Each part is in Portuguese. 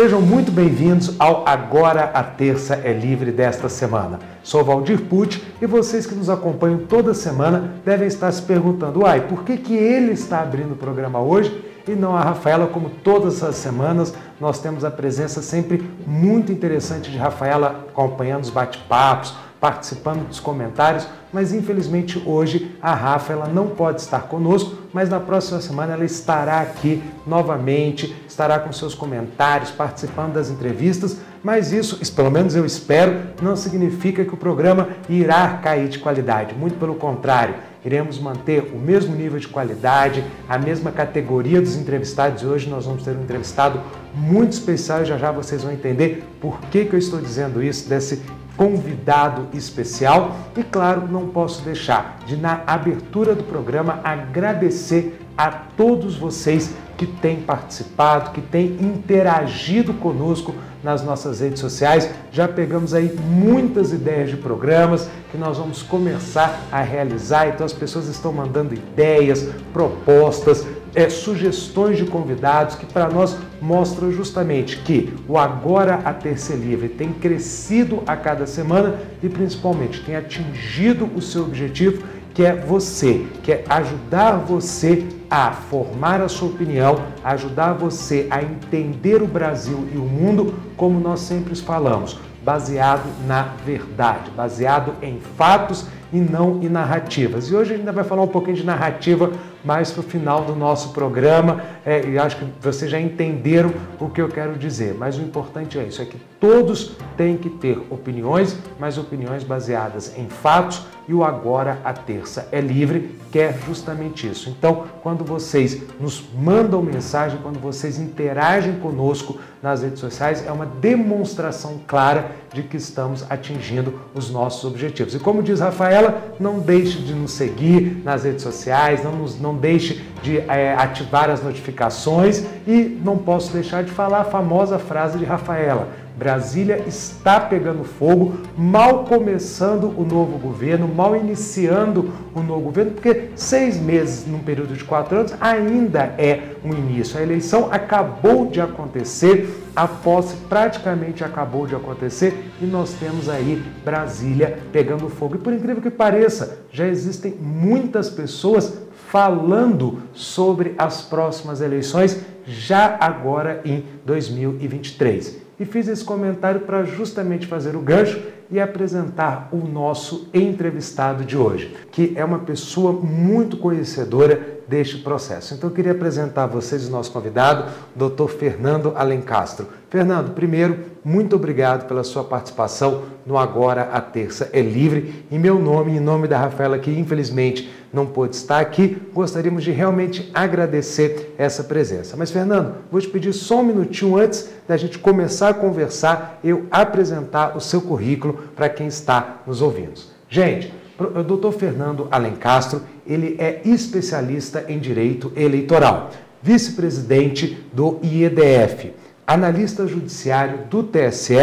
Sejam muito bem-vindos ao Agora a Terça é Livre desta semana. Sou Valdir Pucci e vocês que nos acompanham toda semana devem estar se perguntando, uai, por que, que ele está abrindo o programa hoje e não a Rafaela, como todas as semanas nós temos a presença sempre muito interessante de Rafaela acompanhando os bate-papos, participando dos comentários, mas infelizmente hoje a Rafa ela não pode estar conosco, mas na próxima semana ela estará aqui novamente, estará com seus comentários, participando das entrevistas, mas isso, pelo menos eu espero, não significa que o programa irá cair de qualidade, muito pelo contrário, iremos manter o mesmo nível de qualidade, a mesma categoria dos entrevistados hoje nós vamos ter um entrevistado muito especial já já vocês vão entender por que, que eu estou dizendo isso, desse convidado especial. E claro, não posso deixar de, na abertura do programa, agradecer a todos vocês que têm participado, que têm interagido conosco nas nossas redes sociais. Já pegamos aí muitas ideias de programas que nós vamos começar a realizar. Então as pessoas estão mandando ideias, propostas, é, sugestões de convidados que para nós mostram justamente que o Agora a Ter Ser Livre tem crescido a cada semana e principalmente tem atingido o seu objetivo, que é você, que é ajudar você a formar a sua opinião, ajudar você a entender o Brasil e o mundo como nós sempre falamos, baseado na verdade, baseado em fatos e não em narrativas. E hoje a gente ainda vai falar um pouquinho de narrativa mais para o final do nosso programa. É, e acho que vocês já entenderam o que eu quero dizer. Mas o importante é isso: é que todos têm que ter opiniões, mas opiniões baseadas em fatos. E o agora a terça é livre, quer justamente isso. Então, quando vocês nos mandam mensagem, quando vocês interagem conosco nas redes sociais, é uma demonstração clara de que estamos atingindo os nossos objetivos. E como diz Rafaela, não deixe de nos seguir nas redes sociais, não nos não deixe de é, ativar as notificações e não posso deixar de falar a famosa frase de Rafaela. Brasília está pegando fogo, mal começando o novo governo, mal iniciando o novo governo, porque seis meses num período de quatro anos ainda é um início. A eleição acabou de acontecer, a posse praticamente acabou de acontecer e nós temos aí Brasília pegando fogo. E por incrível que pareça, já existem muitas pessoas falando sobre as próximas eleições já agora em 2023. E fiz esse comentário para justamente fazer o gancho e apresentar o nosso entrevistado de hoje, que é uma pessoa muito conhecedora deste processo. Então eu queria apresentar a vocês o nosso convidado, o Dr. Fernando Alencastro. Fernando, primeiro, muito obrigado pela sua participação no Agora a Terça é Livre. Em meu nome, em nome da Rafaela, que infelizmente não pôde estar aqui, gostaríamos de realmente agradecer essa presença. Mas, Fernando, vou te pedir só um minutinho antes da gente começar a conversar, eu apresentar o seu currículo para quem está nos ouvindo. Gente, o doutor Fernando Alencastro, ele é especialista em direito eleitoral, vice-presidente do IEDF, analista judiciário do TSE,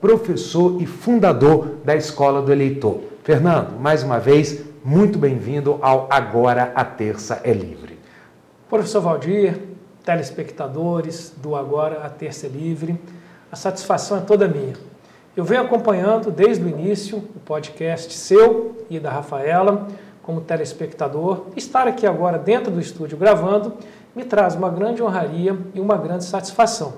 professor e fundador da Escola do Eleitor. Fernando, mais uma vez, muito bem-vindo ao Agora a Terça é Livre. Professor Valdir, telespectadores do Agora a Terça é Livre, a satisfação é toda minha eu venho acompanhando desde o início o podcast seu e da Rafaela como telespectador. Estar aqui agora dentro do estúdio gravando me traz uma grande honraria e uma grande satisfação.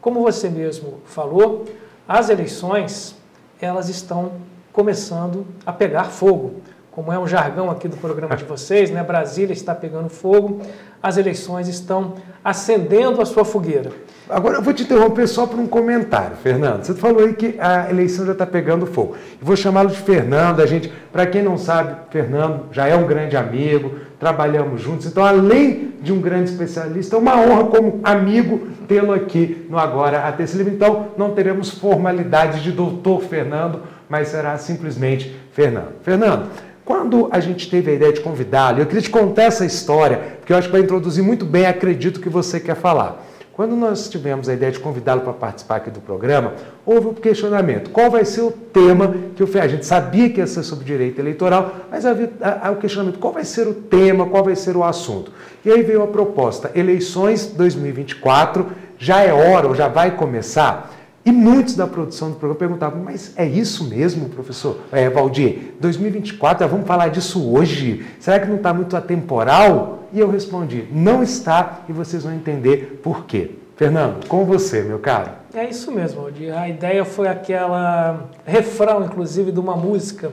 Como você mesmo falou, as eleições elas estão começando a pegar fogo. Como é um jargão aqui do programa de vocês, né? Brasília está pegando fogo, as eleições estão acendendo a sua fogueira. Agora eu vou te interromper só por um comentário, Fernando. Você falou aí que a eleição já está pegando fogo. Eu vou chamá-lo de Fernando. A gente, para quem não sabe, Fernando já é um grande amigo, trabalhamos juntos. Então, além de um grande especialista, é uma honra como amigo tê-lo aqui no Agora a Livre. Então, não teremos formalidade de doutor Fernando, mas será simplesmente Fernando. Fernando, quando a gente teve a ideia de convidá-lo, eu queria te contar essa história, porque eu acho que vai introduzir muito bem, acredito que você quer falar. Quando nós tivemos a ideia de convidá-lo para participar aqui do programa, houve um questionamento. Qual vai ser o tema que fiz? A gente sabia que ia ser sobre direito eleitoral, mas havia o questionamento, qual vai ser o tema, qual vai ser o assunto? E aí veio a proposta, eleições 2024, já é hora ou já vai começar? E muitos da produção do programa perguntavam, mas é isso mesmo, professor é, Valdir? 2024, vamos falar disso hoje? Será que não está muito atemporal? E eu respondi, não está e vocês vão entender por quê. Fernando, com você, meu caro. É isso mesmo, Valdir. A ideia foi aquela refrão, inclusive, de uma música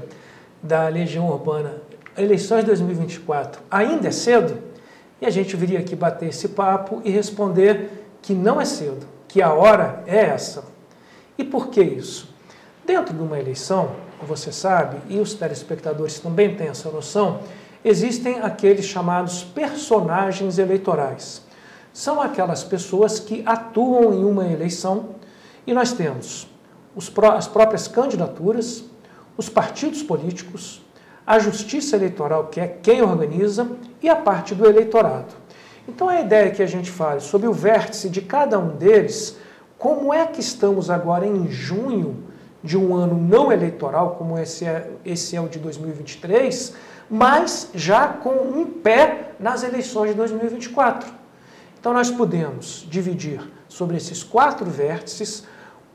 da Legião Urbana. Eleições 2024, ainda é cedo? E a gente viria aqui bater esse papo e responder que não é cedo, que a hora é essa. E por que isso? Dentro de uma eleição, você sabe, e os telespectadores também têm essa noção, existem aqueles chamados personagens eleitorais. São aquelas pessoas que atuam em uma eleição e nós temos os, as próprias candidaturas, os partidos políticos, a justiça eleitoral, que é quem organiza, e a parte do eleitorado. Então a ideia que a gente fale sobre o vértice de cada um deles como é que estamos agora em junho de um ano não eleitoral, como esse é, esse é o de 2023, mas já com um pé nas eleições de 2024? Então, nós podemos dividir sobre esses quatro vértices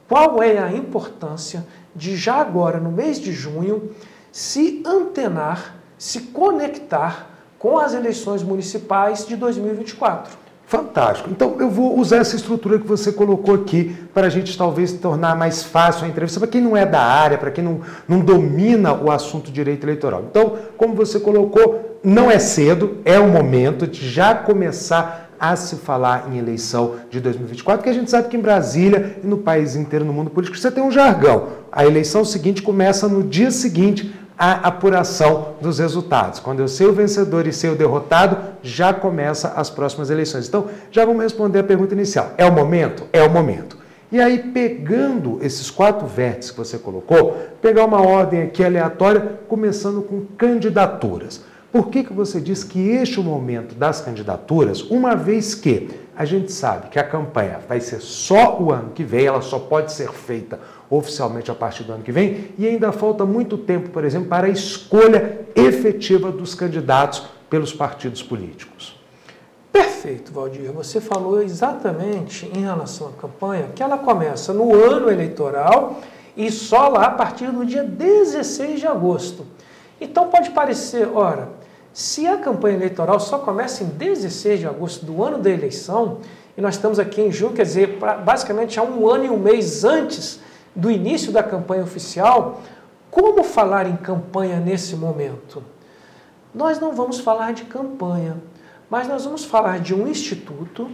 qual é a importância de já agora, no mês de junho, se antenar, se conectar com as eleições municipais de 2024. Fantástico. Então eu vou usar essa estrutura que você colocou aqui para a gente talvez tornar mais fácil a entrevista para quem não é da área, para quem não, não domina o assunto direito eleitoral. Então, como você colocou, não é cedo, é o momento de já começar a se falar em eleição de 2024, porque a gente sabe que em Brasília e no país inteiro, no mundo político, você tem um jargão. A eleição seguinte começa no dia seguinte a apuração dos resultados. Quando eu sei o vencedor e sei o derrotado, já começa as próximas eleições. Então, já vamos responder a pergunta inicial. É o momento? É o momento. E aí, pegando esses quatro vértices que você colocou, pegar uma ordem aqui aleatória, começando com candidaturas. Por que, que você diz que este é o momento das candidaturas, uma vez que a gente sabe que a campanha vai ser só o ano que vem, ela só pode ser feita oficialmente a partir do ano que vem, e ainda falta muito tempo, por exemplo, para a escolha efetiva dos candidatos pelos partidos políticos. Perfeito, Valdir. Você falou exatamente em relação à campanha que ela começa no ano eleitoral e só lá a partir do dia 16 de agosto. Então pode parecer, ora, se a campanha eleitoral só começa em 16 de agosto do ano da eleição, e nós estamos aqui em junho, quer dizer, basicamente há um ano e um mês antes do início da campanha oficial, como falar em campanha nesse momento? Nós não vamos falar de campanha, mas nós vamos falar de um instituto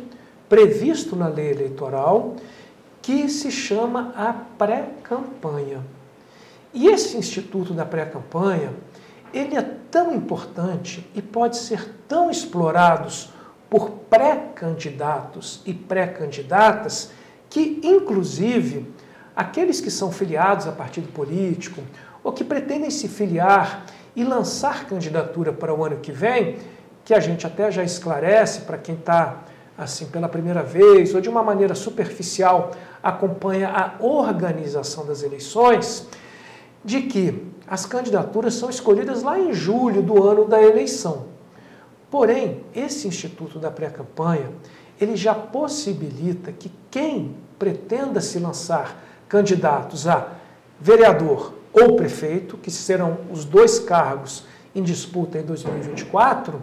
previsto na lei eleitoral que se chama a pré-campanha. E esse instituto da pré-campanha, ele é tão importante e pode ser tão explorado por pré-candidatos e pré-candidatas que, inclusive, aqueles que são filiados a partido político ou que pretendem se filiar e lançar candidatura para o ano que vem, que a gente até já esclarece para quem está assim pela primeira vez ou de uma maneira superficial acompanha a organização das eleições, de que as candidaturas são escolhidas lá em julho do ano da eleição. Porém, esse instituto da pré-campanha, ele já possibilita que quem pretenda se lançar candidatos a vereador ou prefeito, que serão os dois cargos em disputa em 2024,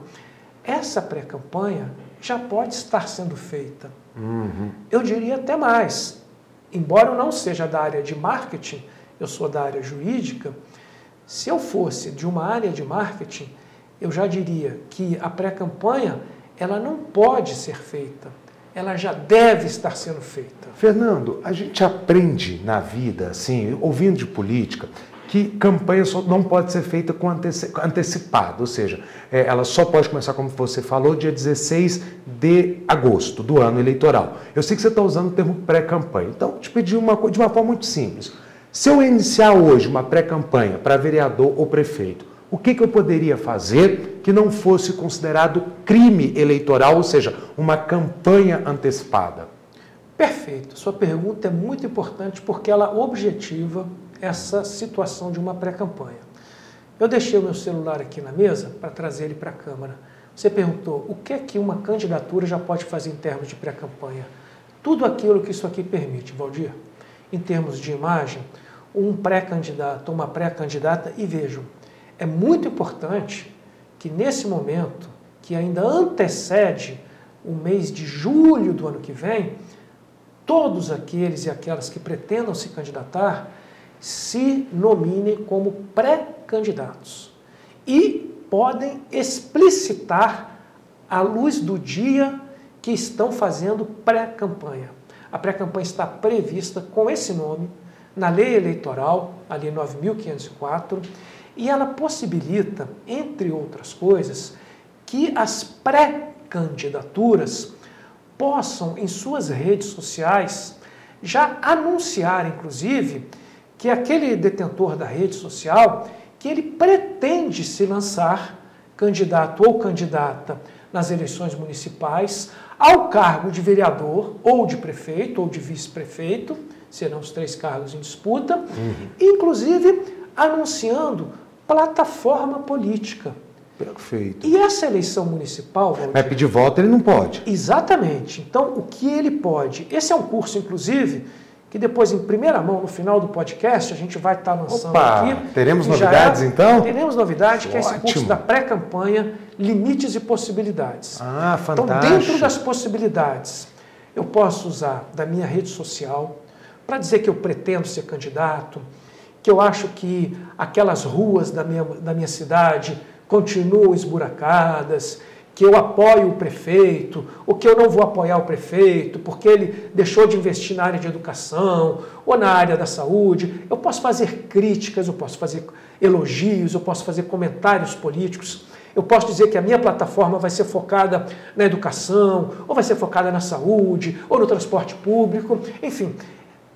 essa pré-campanha já pode estar sendo feita. Uhum. Eu diria até mais. Embora eu não seja da área de marketing, eu sou da área jurídica, se eu fosse de uma área de marketing, eu já diria que a pré-campanha ela não pode ser feita ela já deve estar sendo feita. Fernando, a gente aprende na vida, assim, ouvindo de política, que campanha não pode ser feita com anteci antecipado, ou seja, é, ela só pode começar, como você falou, dia 16 de agosto do ano eleitoral. Eu sei que você está usando o termo pré-campanha, então te pedi uma, de uma forma muito simples. Se eu iniciar hoje uma pré-campanha para vereador ou prefeito, o que, que eu poderia fazer que não fosse considerado crime eleitoral, ou seja, uma campanha antecipada? Perfeito. Sua pergunta é muito importante porque ela objetiva essa situação de uma pré-campanha. Eu deixei o meu celular aqui na mesa para trazer ele para a Câmara. Você perguntou o que é que uma candidatura já pode fazer em termos de pré-campanha. tudo aquilo que isso aqui permite, Valdir, em termos de imagem, um pré-candidato, uma pré-candidata, e vejam, é muito importante que nesse momento, que ainda antecede o mês de julho do ano que vem, todos aqueles e aquelas que pretendam se candidatar se nominem como pré-candidatos e podem explicitar à luz do dia que estão fazendo pré-campanha. A pré-campanha está prevista com esse nome na lei eleitoral, a lei 9504, e ela possibilita, entre outras coisas, que as pré-candidaturas possam, em suas redes sociais, já anunciar, inclusive, que aquele detentor da rede social, que ele pretende se lançar candidato ou candidata nas eleições municipais ao cargo de vereador ou de prefeito ou de vice-prefeito, serão os três cargos em disputa, uhum. inclusive anunciando plataforma política. Perfeito. E essa eleição municipal. Valdir, Mas pedir voto ele não pode. Exatamente. Então, o que ele pode? Esse é um curso, inclusive, que depois, em primeira mão, no final do podcast, a gente vai estar lançando Opa, aqui. Teremos novidades, é, então? Teremos novidades, que é esse curso da pré-campanha, Limites e Possibilidades. Ah, fantástico. Então, dentro das possibilidades, eu posso usar da minha rede social para dizer que eu pretendo ser candidato, que eu acho que aquelas ruas da minha, da minha cidade continuam esburacadas, que eu apoio o prefeito, ou que eu não vou apoiar o prefeito porque ele deixou de investir na área de educação ou na área da saúde. Eu posso fazer críticas, eu posso fazer elogios, eu posso fazer comentários políticos. Eu posso dizer que a minha plataforma vai ser focada na educação, ou vai ser focada na saúde, ou no transporte público. Enfim,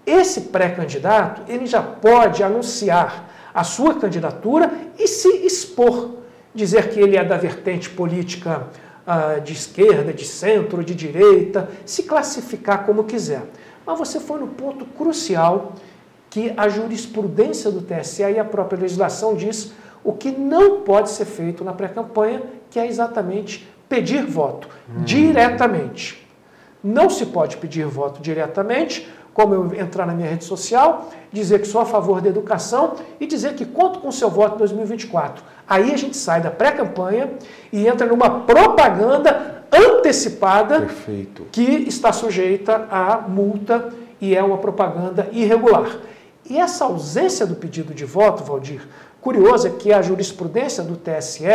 esse pré-candidato, ele já pode anunciar a sua candidatura e se expor dizer que ele é da vertente política ah, de esquerda, de centro, de direita, se classificar como quiser. Mas você foi no ponto crucial que a jurisprudência do TSE e a própria legislação diz o que não pode ser feito na pré-campanha, que é exatamente pedir voto hum. diretamente. Não se pode pedir voto diretamente, como eu entrar na minha rede social, dizer que sou a favor da educação e dizer que conto com o seu voto em 2024. Aí a gente sai da pré-campanha e entra numa propaganda antecipada Perfeito. que está sujeita a multa e é uma propaganda irregular. E essa ausência do pedido de voto, Valdir, curioso é que a jurisprudência do TSE,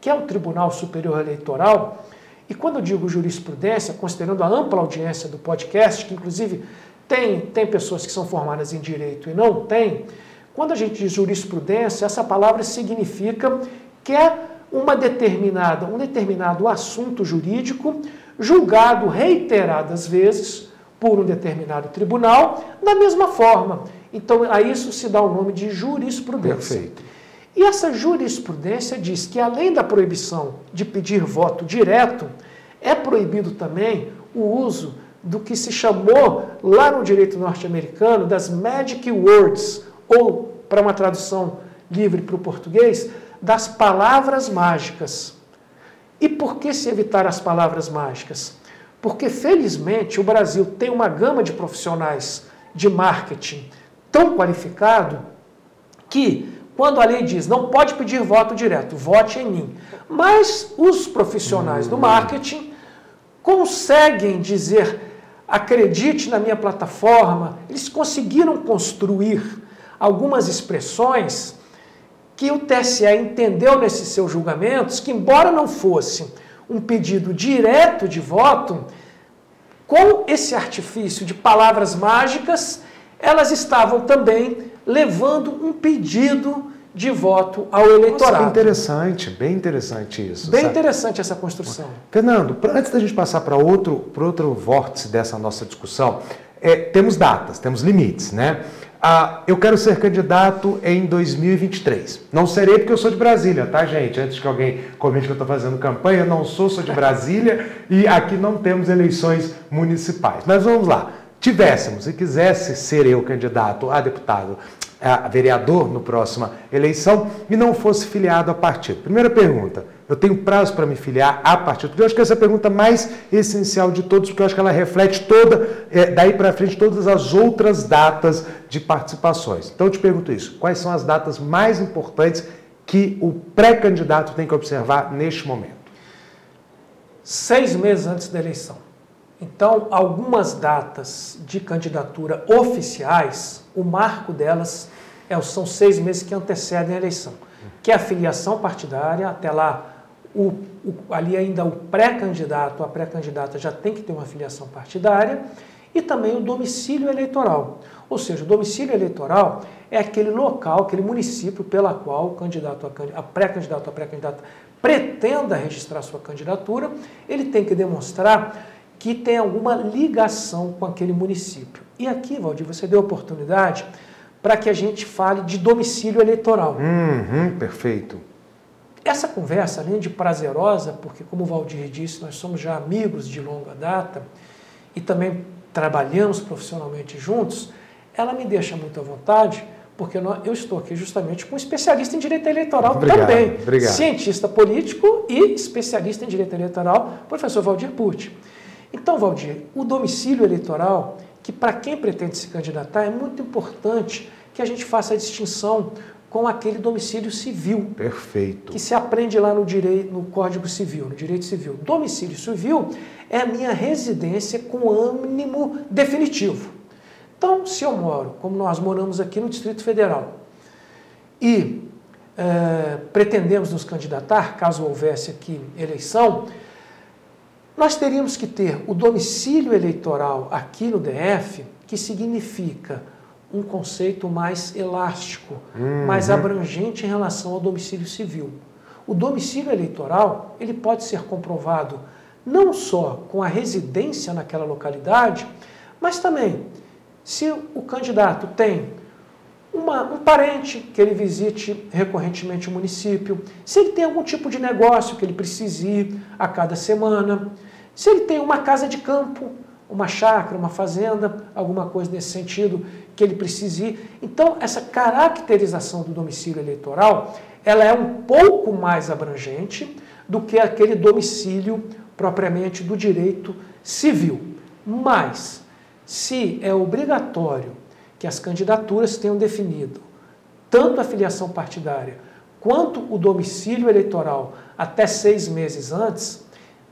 que é o Tribunal Superior Eleitoral, e quando eu digo jurisprudência, considerando a ampla audiência do podcast, que inclusive tem, tem pessoas que são formadas em direito e não tem. Quando a gente diz jurisprudência, essa palavra significa que é uma determinada, um determinado assunto jurídico julgado reiteradas vezes por um determinado tribunal da mesma forma. Então, a isso se dá o nome de jurisprudência. Perfeito. E essa jurisprudência diz que, além da proibição de pedir voto direto, é proibido também o uso do que se chamou lá no direito norte-americano das magic words, ou, para uma tradução livre para o português, das palavras mágicas. E por que se evitar as palavras mágicas? Porque, felizmente, o Brasil tem uma gama de profissionais de marketing tão qualificado que, quando a lei diz não pode pedir voto direto, vote em mim. Mas os profissionais do marketing conseguem dizer acredite na minha plataforma. Eles conseguiram construir algumas expressões que o TSE entendeu nesses seus julgamentos que, embora não fosse um pedido direto de voto, com esse artifício de palavras mágicas, elas estavam também levando um pedido de voto ao eleitorado. Nossa, interessante, bem interessante isso. Bem sabe? interessante essa construção. Fernando, antes da gente passar para outro, outro vórtice dessa nossa discussão, é, temos datas, temos limites, né? Ah, eu quero ser candidato em 2023. Não serei porque eu sou de Brasília, tá, gente? Antes que alguém comente que eu estou fazendo campanha, eu não sou, sou de Brasília e aqui não temos eleições municipais. Mas vamos lá. Tivéssemos e quisesse ser eu candidato a deputado a vereador no próxima eleição e não fosse filiado a partido. Primeira pergunta, Eu tenho prazo para me filiar a partido? Eu acho que essa é a pergunta mais essencial de todos, porque eu acho que ela reflete toda, é, daí para frente, todas as outras datas de participações. Então eu te pergunto isso: quais são as datas mais importantes que o pré-candidato tem que observar neste momento? Seis meses antes da eleição. Então, algumas datas de candidatura oficiais, o marco delas é, são seis meses que antecedem a eleição, que é a filiação partidária, até lá, o, o, ali ainda o pré-candidato, a pré-candidata já tem que ter uma filiação partidária, e também o domicílio eleitoral. Ou seja, o domicílio eleitoral é aquele local, aquele município pela qual o candidato a, pré-candidato a pré-candidata pretenda registrar sua candidatura, ele tem que demonstrar que tem alguma ligação com aquele município. E aqui, Valdir, você deu oportunidade para que a gente fale de domicílio eleitoral. Uhum, perfeito. Essa conversa, além de prazerosa, porque, como o Valdir disse, nós somos já amigos de longa data e também trabalhamos profissionalmente juntos, ela me deixa muito à vontade, porque eu estou aqui justamente com um especialista em direito eleitoral obrigado, também. Obrigado. Cientista político e especialista em direito eleitoral, professor Valdir Pucci. Então, Valdir, o domicílio eleitoral, que para quem pretende se candidatar, é muito importante que a gente faça a distinção com aquele domicílio civil. Perfeito. Que se aprende lá no direito, no Código Civil, no direito civil. Domicílio civil é a minha residência com ânimo definitivo. Então, se eu moro, como nós moramos aqui no Distrito Federal, e é, pretendemos nos candidatar, caso houvesse aqui eleição, nós teríamos que ter o domicílio eleitoral aqui no DF, que significa um conceito mais elástico, uhum. mais abrangente em relação ao domicílio civil. O domicílio eleitoral, ele pode ser comprovado não só com a residência naquela localidade, mas também se o candidato tem uma, um parente que ele visite recorrentemente o município, se ele tem algum tipo de negócio que ele precise ir a cada semana, se ele tem uma casa de campo, uma chácara, uma fazenda, alguma coisa nesse sentido que ele precise ir. Então, essa caracterização do domicílio eleitoral, ela é um pouco mais abrangente do que aquele domicílio propriamente do direito civil. Mas, se é obrigatório que as candidaturas tenham definido tanto a filiação partidária quanto o domicílio eleitoral até seis meses antes,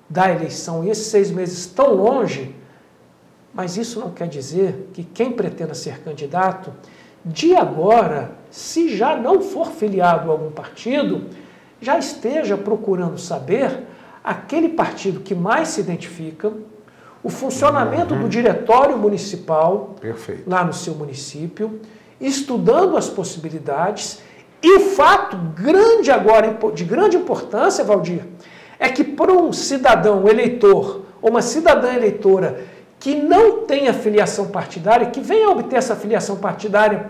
da eleição e esses seis meses tão longe, mas isso não quer dizer que quem pretenda ser candidato, de agora, se já não for filiado a algum partido, já esteja procurando saber aquele partido que mais se identifica, o funcionamento uhum. do diretório municipal Perfeito. lá no seu município, estudando as possibilidades. E o fato grande agora, de grande importância, Valdir, é que para um cidadão eleitor ou uma cidadã eleitora que não tenha filiação partidária, que venha obter essa filiação partidária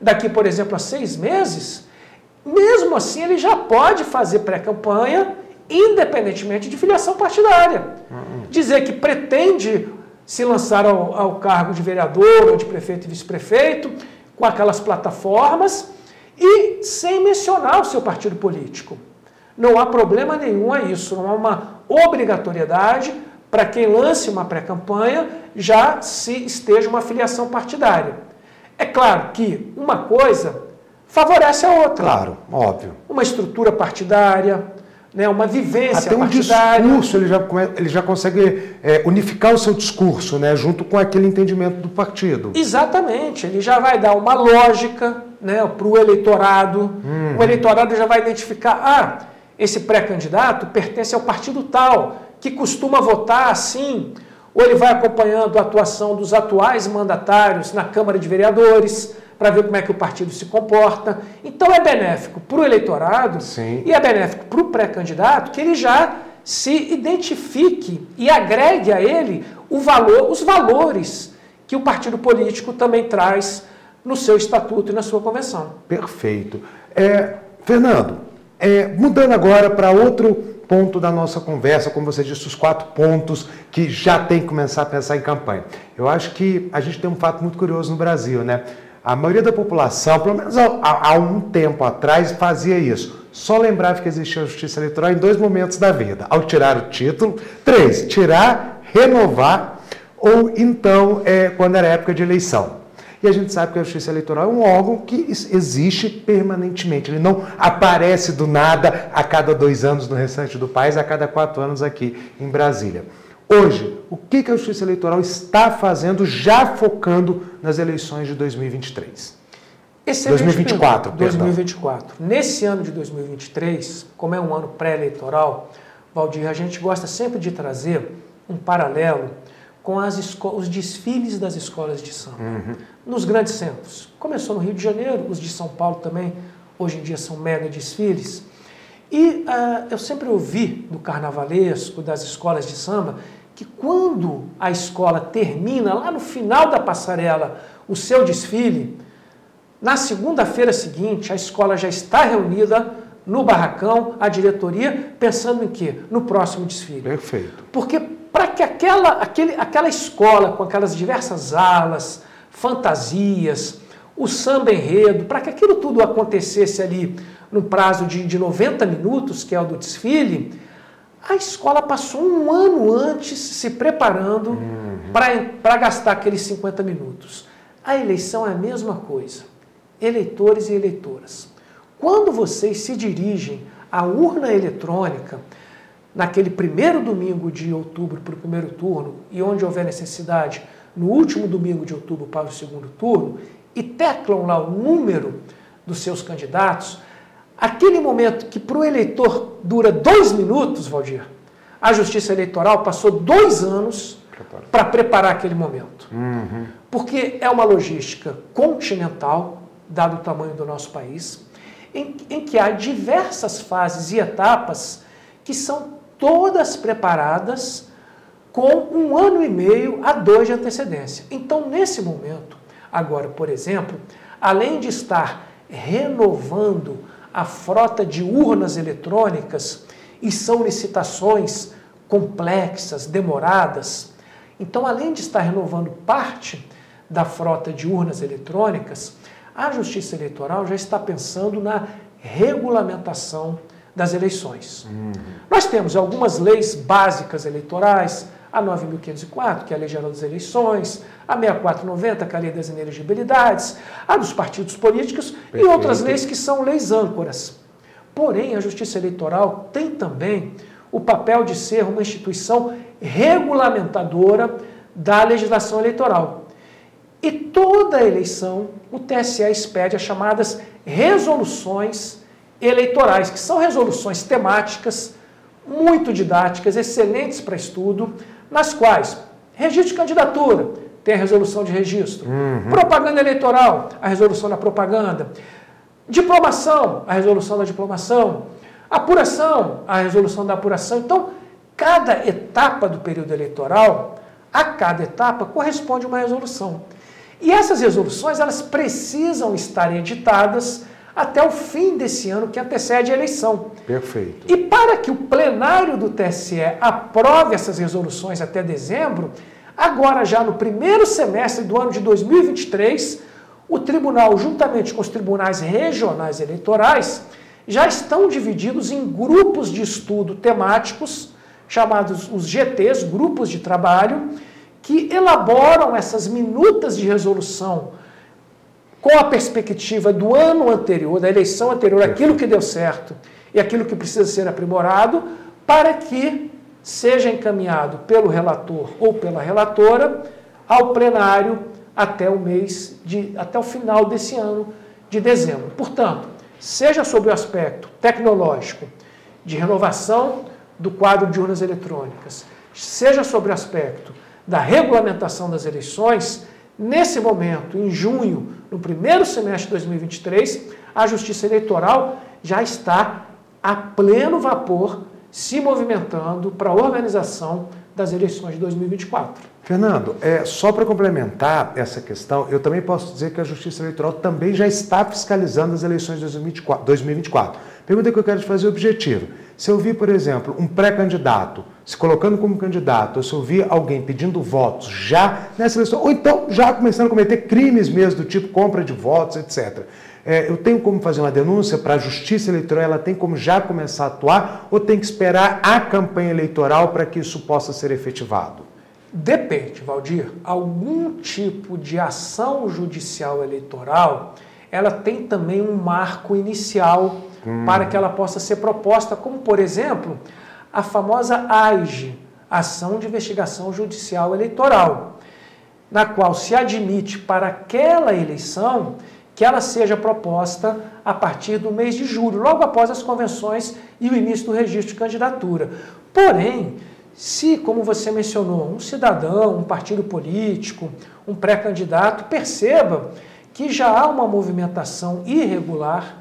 daqui, por exemplo, a seis meses, mesmo assim ele já pode fazer pré-campanha independentemente de filiação partidária. Uhum. Dizer que pretende se lançar ao, ao cargo de vereador ou de prefeito e vice-prefeito com aquelas plataformas e sem mencionar o seu partido político. Não há problema nenhum a isso, não há uma obrigatoriedade para quem lance uma pré-campanha já se esteja uma filiação partidária. É claro que uma coisa favorece a outra. Claro, óbvio. Uma estrutura partidária, né, uma vivência Até um partidária. discurso, ele já, ele já consegue é, unificar o seu discurso, né, junto com aquele entendimento do partido. Exatamente, ele já vai dar uma lógica né, para o eleitorado. Hum. O eleitorado já vai identificar, ah, esse pré-candidato pertence ao partido tal, que costuma votar assim, ou ele vai acompanhando a atuação dos atuais mandatários na Câmara de Vereadores, para ver como é que o partido se comporta. Então é benéfico para o eleitorado Sim. e é benéfico para o pré-candidato que ele já se identifique e agregue a ele o valor, os valores que o partido político também traz no seu estatuto e na sua convenção. Perfeito. É, Fernando, é, mudando agora para outro ponto da nossa conversa, como você disse, os quatro pontos que já tem que começar a pensar em campanha. Eu acho que a gente tem um fato muito curioso no Brasil, né? A maioria da população, pelo menos há, há um tempo atrás, fazia isso. Só lembrava que existia a justiça eleitoral em dois momentos da vida: ao tirar o título, três, tirar, renovar, ou então é, quando era época de eleição. E a gente sabe que a Justiça Eleitoral é um órgão que existe permanentemente. Ele não aparece do nada a cada dois anos no restante do país, a cada quatro anos aqui em Brasília. Hoje, o que a Justiça Eleitoral está fazendo já focando nas eleições de 2023? Excelente 2024, pergunta. 2024. Nesse ano de 2023, como é um ano pré-eleitoral, Valdir, a gente gosta sempre de trazer um paralelo com as os desfiles das escolas de samba uhum. Nos grandes centros. Começou no Rio de Janeiro, os de São Paulo também, hoje em dia são mega desfiles. E uh, eu sempre ouvi do carnavalesco, das escolas de samba, que quando a escola termina, lá no final da passarela, o seu desfile, na segunda-feira seguinte, a escola já está reunida no barracão, a diretoria, pensando em quê? No próximo desfile. Perfeito. Porque para que aquela, aquele, aquela escola, com aquelas diversas alas, fantasias, o samba enredo, para que aquilo tudo acontecesse ali no prazo de, de 90 minutos, que é o do desfile, a escola passou um ano antes se preparando uhum. para gastar aqueles 50 minutos. A eleição é a mesma coisa. Eleitores e eleitoras. Quando vocês se dirigem à urna eletrônica, naquele primeiro domingo de outubro para o primeiro turno, e onde houver necessidade, no último domingo de outubro para o segundo turno, e teclam lá o número dos seus candidatos, Aquele momento que para o eleitor dura dois minutos, Valdir, a Justiça Eleitoral passou dois anos para preparar aquele momento. Uhum. Porque é uma logística continental, dado o tamanho do nosso país, em, em que há diversas fases e etapas que são todas preparadas com um ano e meio a dois de antecedência. Então, nesse momento, agora, por exemplo, além de estar renovando a frota de urnas eletrônicas e são licitações complexas, demoradas. Então, além de estar renovando parte da frota de urnas eletrônicas, a Justiça Eleitoral já está pensando na regulamentação das eleições. Uhum. Nós temos algumas leis básicas eleitorais, a 9.504, que é a Lei Geral das Eleições, a 6490, que é a Lei das Inelegibilidades, a dos partidos políticos Perfeito. e outras leis que são leis âncoras. Porém, a Justiça Eleitoral tem também o papel de ser uma instituição regulamentadora da legislação eleitoral. E toda eleição, o TSE expede as chamadas resoluções eleitorais, que são resoluções temáticas, muito didáticas, excelentes para estudo, nas quais registro de candidatura, tem a resolução de registro, uhum. propaganda eleitoral, a resolução da propaganda, diplomação, a resolução da diplomação, apuração, a resolução da apuração. Então, cada etapa do período eleitoral, a cada etapa corresponde uma resolução. E essas resoluções, elas precisam estar editadas até o fim desse ano que antecede a eleição. Perfeito. E para que o plenário do TSE aprove essas resoluções até dezembro, agora já no primeiro semestre do ano de 2023, o tribunal, juntamente com os tribunais regionais eleitorais, já estão divididos em grupos de estudo temáticos, chamados os GTs, grupos de trabalho, que elaboram essas minutas de resolução com a perspectiva do ano anterior, da eleição anterior, aquilo que deu certo e aquilo que precisa ser aprimorado, para que seja encaminhado pelo relator ou pela relatora ao plenário até o mês de até o final desse ano de dezembro. Portanto, seja sobre o aspecto tecnológico de renovação do quadro de urnas eletrônicas, seja sobre o aspecto da regulamentação das eleições, nesse momento, em junho, no primeiro semestre de 2023, a Justiça Eleitoral já está a pleno vapor se movimentando para a organização das eleições de 2024. Fernando, é, só para complementar essa questão, eu também posso dizer que a Justiça Eleitoral também já está fiscalizando as eleições de 2024. 2024. Pergunta que eu quero te fazer objetiva. Se eu vi, por exemplo, um pré-candidato se colocando como candidato, ou se eu vi alguém pedindo votos já nessa eleição, ou então já começando a cometer crimes mesmo, do tipo compra de votos, etc. É, eu tenho como fazer uma denúncia para a Justiça Eleitoral, ela tem como já começar a atuar, ou tem que esperar a campanha eleitoral para que isso possa ser efetivado? Depende, Valdir. Algum tipo de ação judicial eleitoral, ela tem também um marco inicial hum. para que ela possa ser proposta, como por exemplo, a famosa AIGE, Ação de Investigação Judicial Eleitoral, na qual se admite para aquela eleição que ela seja proposta a partir do mês de julho, logo após as convenções e o início do registro de candidatura. Porém, se, como você mencionou, um cidadão, um partido político, um pré-candidato perceba que já há uma movimentação irregular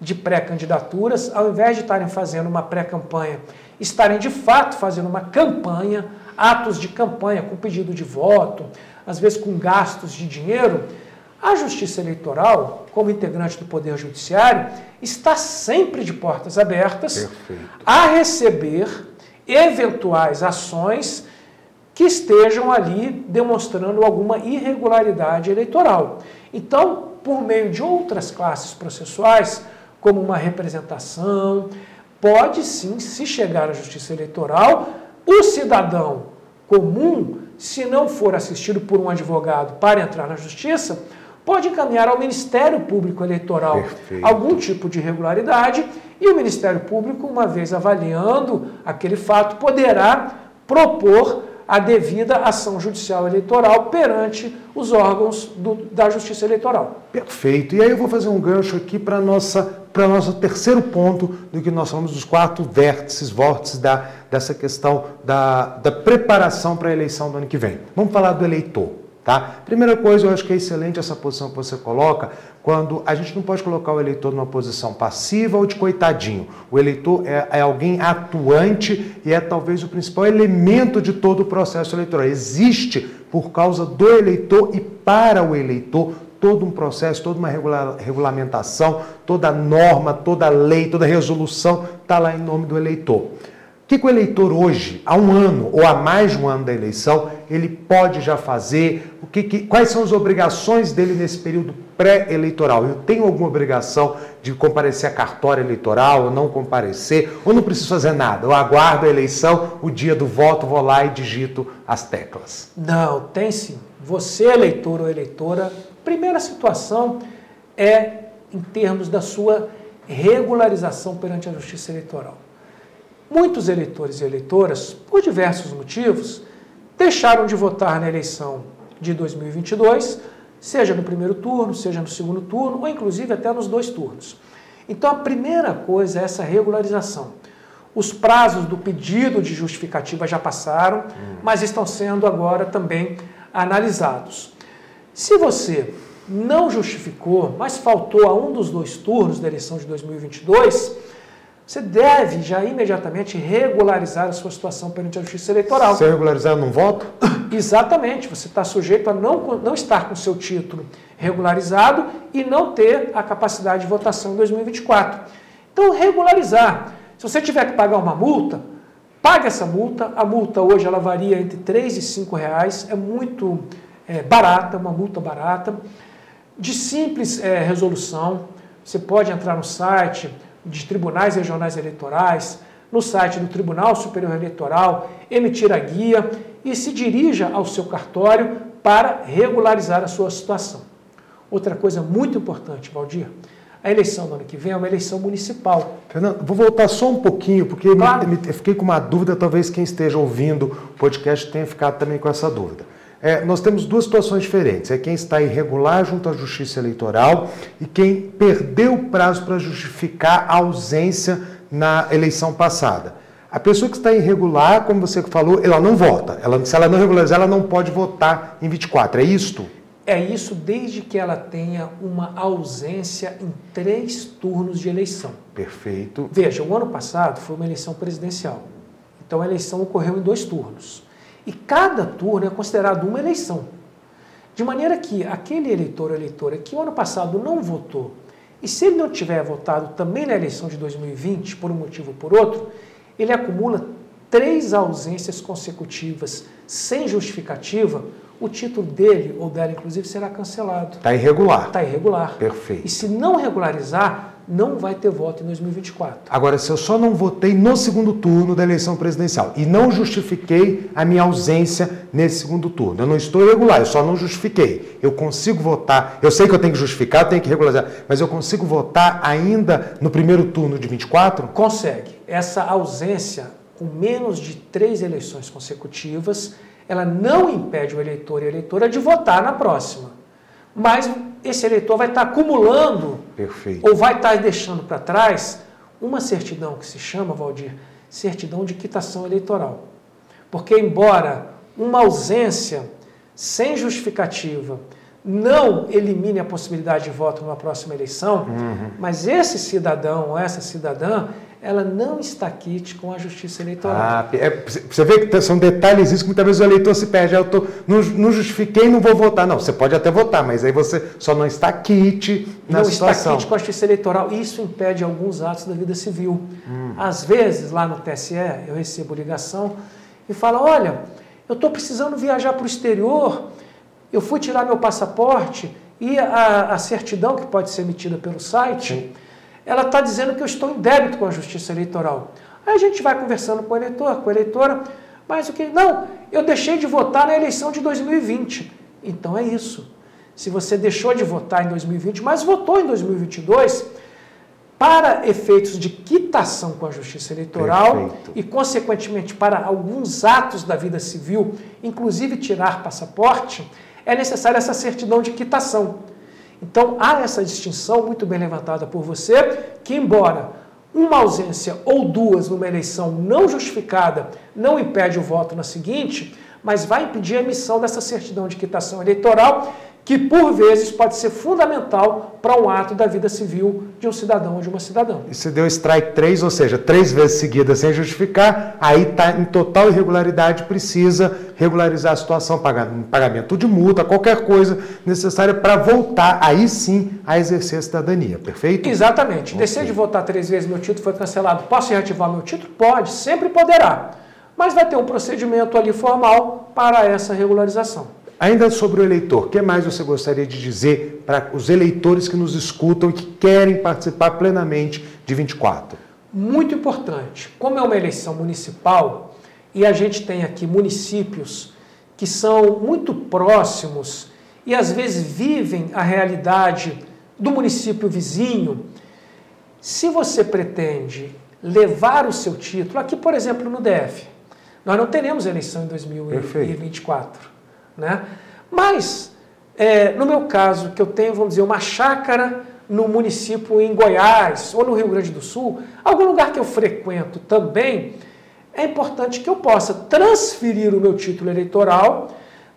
de pré-candidaturas, ao invés de estarem fazendo uma pré-campanha, estarem de fato fazendo uma campanha, atos de campanha com pedido de voto, às vezes com gastos de dinheiro, a Justiça Eleitoral, como integrante do Poder Judiciário, está sempre de portas abertas Perfeito. a receber eventuais ações que estejam ali demonstrando alguma irregularidade eleitoral. Então, por meio de outras classes processuais, como uma representação, pode sim, se chegar à Justiça Eleitoral, o cidadão comum, se não for assistido por um advogado para entrar na Justiça, pode encaminhar ao Ministério Público Eleitoral Perfeito. algum tipo de irregularidade e o Ministério Público, uma vez avaliando aquele fato, poderá propor a devida ação judicial eleitoral perante os órgãos do, da Justiça Eleitoral. Perfeito. E aí eu vou fazer um gancho aqui para nossa nosso terceiro ponto do que nós falamos dos quatro vértices, vórtices da, dessa questão da, da preparação para a eleição do ano que vem. Vamos falar do eleitor. Tá? Primeira coisa, eu acho que é excelente essa posição que você coloca, quando a gente não pode colocar o eleitor numa posição passiva ou de coitadinho. O eleitor é, é alguém atuante e é talvez o principal elemento de todo o processo eleitoral. Existe, por causa do eleitor e para o eleitor, todo um processo, toda uma regula regulamentação, toda norma, toda lei, toda resolução está lá em nome do eleitor que, que o eleitor hoje, há um ano ou há mais de um ano da eleição, ele pode já fazer? O que, que quais são as obrigações dele nesse período pré-eleitoral? Eu tenho alguma obrigação de comparecer a cartório eleitoral ou não comparecer? Ou não preciso fazer nada? Eu aguardo a eleição, o dia do voto, vou lá e digito as teclas. Não, tem sim. Você, eleitor ou eleitora, primeira situação é em termos da sua regularização perante a Justiça Eleitoral. Muitos eleitores e eleitoras, por diversos motivos, deixaram de votar na eleição de 2022, seja no primeiro turno, seja no segundo turno, ou inclusive até nos dois turnos. Então a primeira coisa é essa regularização. Os prazos do pedido de justificativa já passaram, hum. mas estão sendo agora também analisados. Se você não justificou, mas faltou a um dos dois turnos da eleição de 2022, você deve já imediatamente regularizar a sua situação perante a Justiça Eleitoral. Se regularizar, não voto? Exatamente. Você está sujeito a não, não estar com seu título regularizado e não ter a capacidade de votação em 2024. Então, regularizar. Se você tiver que pagar uma multa, pague essa multa. A multa hoje ela varia entre 3 e 5 reais. É muito é, barata, uma multa barata. De simples é, resolução. Você pode entrar no site de tribunais regionais eleitorais, no site do Tribunal Superior Eleitoral, emitir a guia e se dirija ao seu cartório para regularizar a sua situação. Outra coisa muito importante, Valdir, a eleição do ano que vem é uma eleição municipal. Fernando, vou voltar só um pouquinho, porque claro. me, me, fiquei com uma dúvida, talvez quem esteja ouvindo o podcast tenha ficado também com essa dúvida. É, nós temos duas situações diferentes. É quem está irregular junto à Justiça Eleitoral e quem perdeu o prazo para justificar a ausência na eleição passada. A pessoa que está irregular, como você falou, ela não vota. Ela, se ela não regularizar, ela não pode votar em 24. É isto? É isso desde que ela tenha uma ausência em três turnos de eleição. Perfeito. Veja, o ano passado foi uma eleição presidencial. Então a eleição ocorreu em dois turnos. E cada turno é considerado uma eleição. De maneira que aquele eleitor ou eleitora que o ano passado não votou, e se ele não tiver votado também na eleição de 2020, por um motivo ou por outro, ele acumula três ausências consecutivas sem justificativa, o título dele ou dela, inclusive, será cancelado. Está irregular. Está irregular. Perfeito. E se não regularizar, não vai ter voto em 2024. Agora, se eu só não votei no segundo turno da eleição presidencial e não justifiquei a minha ausência nesse segundo turno, eu não estou irregular, eu só não justifiquei. Eu consigo votar, eu sei que eu tenho que justificar, eu tenho que regularizar, mas eu consigo votar ainda no primeiro turno de 24? Consegue. Essa ausência, com menos de três eleições consecutivas, ela não impede o eleitor e a eleitora de votar na próxima. Mas esse eleitor vai estar acumulando Perfeito. ou vai estar deixando para trás uma certidão que se chama, Valdir, certidão de quitação eleitoral. Porque, embora uma ausência sem justificativa não elimine a possibilidade de voto numa próxima eleição, uhum. mas esse cidadão ou essa cidadã ela não está quite com a justiça eleitoral. Ah, é, você vê que são detalhes isso que muitas vezes o eleitor se perde. Eu tô, não, não justifiquei, não vou votar. Não, você pode até votar, mas aí você só não está quite na não situação. Não está quite com a justiça eleitoral. Isso impede alguns atos da vida civil. Hum. Às vezes, lá no TSE, eu recebo ligação e falo, olha, eu estou precisando viajar para o exterior, eu fui tirar meu passaporte e a, a certidão que pode ser emitida pelo site... Sim ela está dizendo que eu estou em débito com a justiça eleitoral. Aí a gente vai conversando com o eleitor, com a eleitora, mas o que? Não, eu deixei de votar na eleição de 2020. Então é isso. Se você deixou de votar em 2020, mas votou em 2022, para efeitos de quitação com a justiça eleitoral Perfeito. e, consequentemente, para alguns atos da vida civil, inclusive tirar passaporte, é necessária essa certidão de quitação. Então há essa distinção muito bem levantada por você, que embora uma ausência ou duas numa eleição não justificada não impede o voto na seguinte, mas vai impedir a emissão dessa certidão de quitação eleitoral que por vezes pode ser fundamental para um ato da vida civil de um cidadão ou de uma cidadã. E se deu strike três, ou seja, três vezes seguidas sem justificar, aí está em total irregularidade, precisa regularizar a situação, pagamento de multa, qualquer coisa necessária para voltar aí sim a exercer a cidadania, perfeito? Exatamente. Deixei de votar três vezes, meu título foi cancelado. Posso reativar meu título? Pode, sempre poderá. Mas vai ter um procedimento ali formal para essa regularização. Ainda sobre o eleitor, o que mais você gostaria de dizer para os eleitores que nos escutam e que querem participar plenamente de 24? Muito importante. Como é uma eleição municipal e a gente tem aqui municípios que são muito próximos e às vezes vivem a realidade do município vizinho, se você pretende levar o seu título, aqui por exemplo no DF, nós não teremos eleição em 2024. Perfeito. Né? Mas, é, no meu caso, que eu tenho, vamos dizer, uma chácara no município em Goiás ou no Rio Grande do Sul, algum lugar que eu frequento também, é importante que eu possa transferir o meu título eleitoral,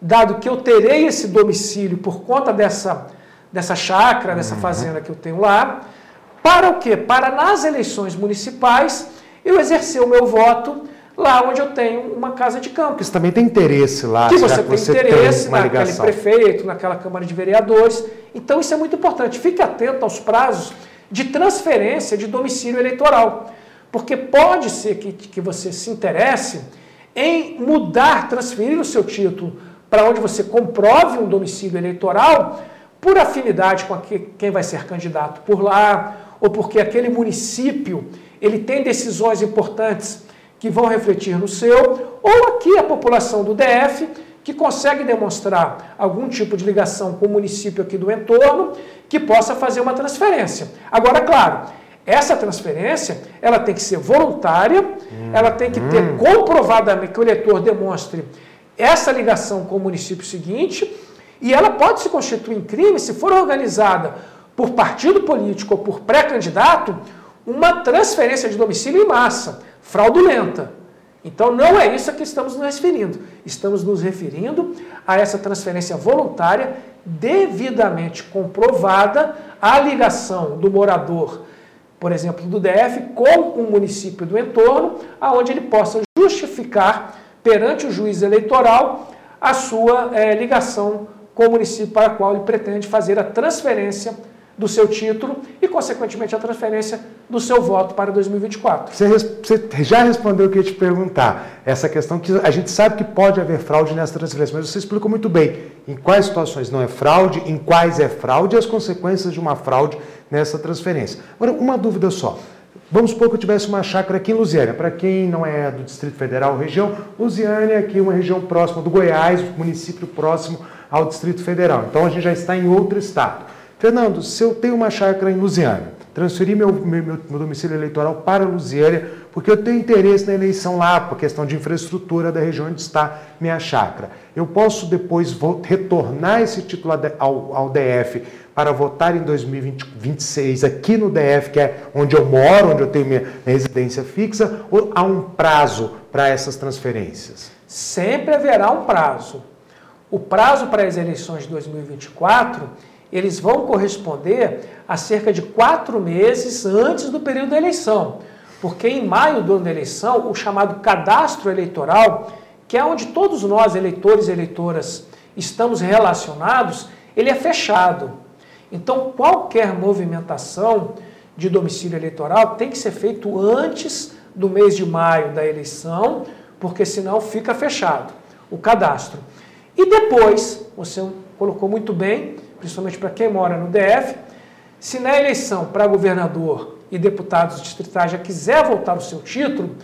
dado que eu terei esse domicílio por conta dessa, dessa chácara, dessa uhum. fazenda que eu tenho lá, para o quê? Para nas eleições municipais eu exercer o meu voto lá onde eu tenho uma casa de campo. Você também tem interesse lá. Que você, tem você interesse tem naquele prefeito, naquela Câmara de Vereadores. Então isso é muito importante. Fique atento aos prazos de transferência de domicílio eleitoral. Porque pode ser que, que você se interesse em mudar, transferir o seu título para onde você comprove um domicílio eleitoral por afinidade com quem vai ser candidato por lá, ou porque aquele município ele tem decisões importantes que vão refletir no seu, ou aqui a população do DF, que consegue demonstrar algum tipo de ligação com o município aqui do entorno, que possa fazer uma transferência. Agora, claro, essa transferência ela tem que ser voluntária, hum, ela tem que ter hum. comprovadamente que o eleitor demonstre essa ligação com o município seguinte, e ela pode se constituir em crime se for organizada por partido político ou por pré-candidato uma transferência de domicílio em massa fraudulenta. Então não é isso a que estamos nos referindo. Estamos nos referindo a essa transferência voluntária devidamente comprovada a ligação do morador, por exemplo, do DF com um município do entorno, aonde ele possa justificar perante o juiz eleitoral a sua é, ligação com o município para o qual ele pretende fazer a transferência do seu título e, consequentemente, a transferência do seu voto para 2024. Você, já respondeu o que eu ia te perguntar. Essa questão que a gente sabe que pode haver fraude nessa transferência, mas você explicou muito bem em quais situações não é fraude, em quais é fraude e as consequências de uma fraude nessa transferência. Agora, uma dúvida só. Vamos supor que eu tivesse uma chácara aqui em Lusiânia. Para quem não é do Distrito Federal, região, Lusiânia é aqui uma região próxima do Goiás, município próximo ao Distrito Federal. Então a gente já está em outro estado. Fernando, se eu tenho uma chácara em Lusiânia, transferi meu, meu, meu, domicílio eleitoral para Lusiânia, porque eu tenho interesse na eleição lá, por questão de infraestrutura da região onde está minha chácara. Eu posso depois retornar esse título ao, ao DF para votar em 2026 aqui no DF, que é onde eu moro, onde eu tenho minha residência fixa, ou há um prazo para essas transferências? Sempre haverá um prazo. O prazo para as eleições de 2024 eles vão corresponder a cerca de quatro meses antes do período da eleição. Porque em maio do ano da eleição, o chamado cadastro eleitoral, que é onde todos nós, eleitores e eleitoras, estamos relacionados, ele é fechado. Então, qualquer movimentação de domicílio eleitoral tem que ser feito antes do mês de maio da eleição, porque senão fica fechado o cadastro. E depois, você colocou muito bem, principalmente para quem mora no DF, se na eleição para governador e deputados distritais já quiser voltar o seu título,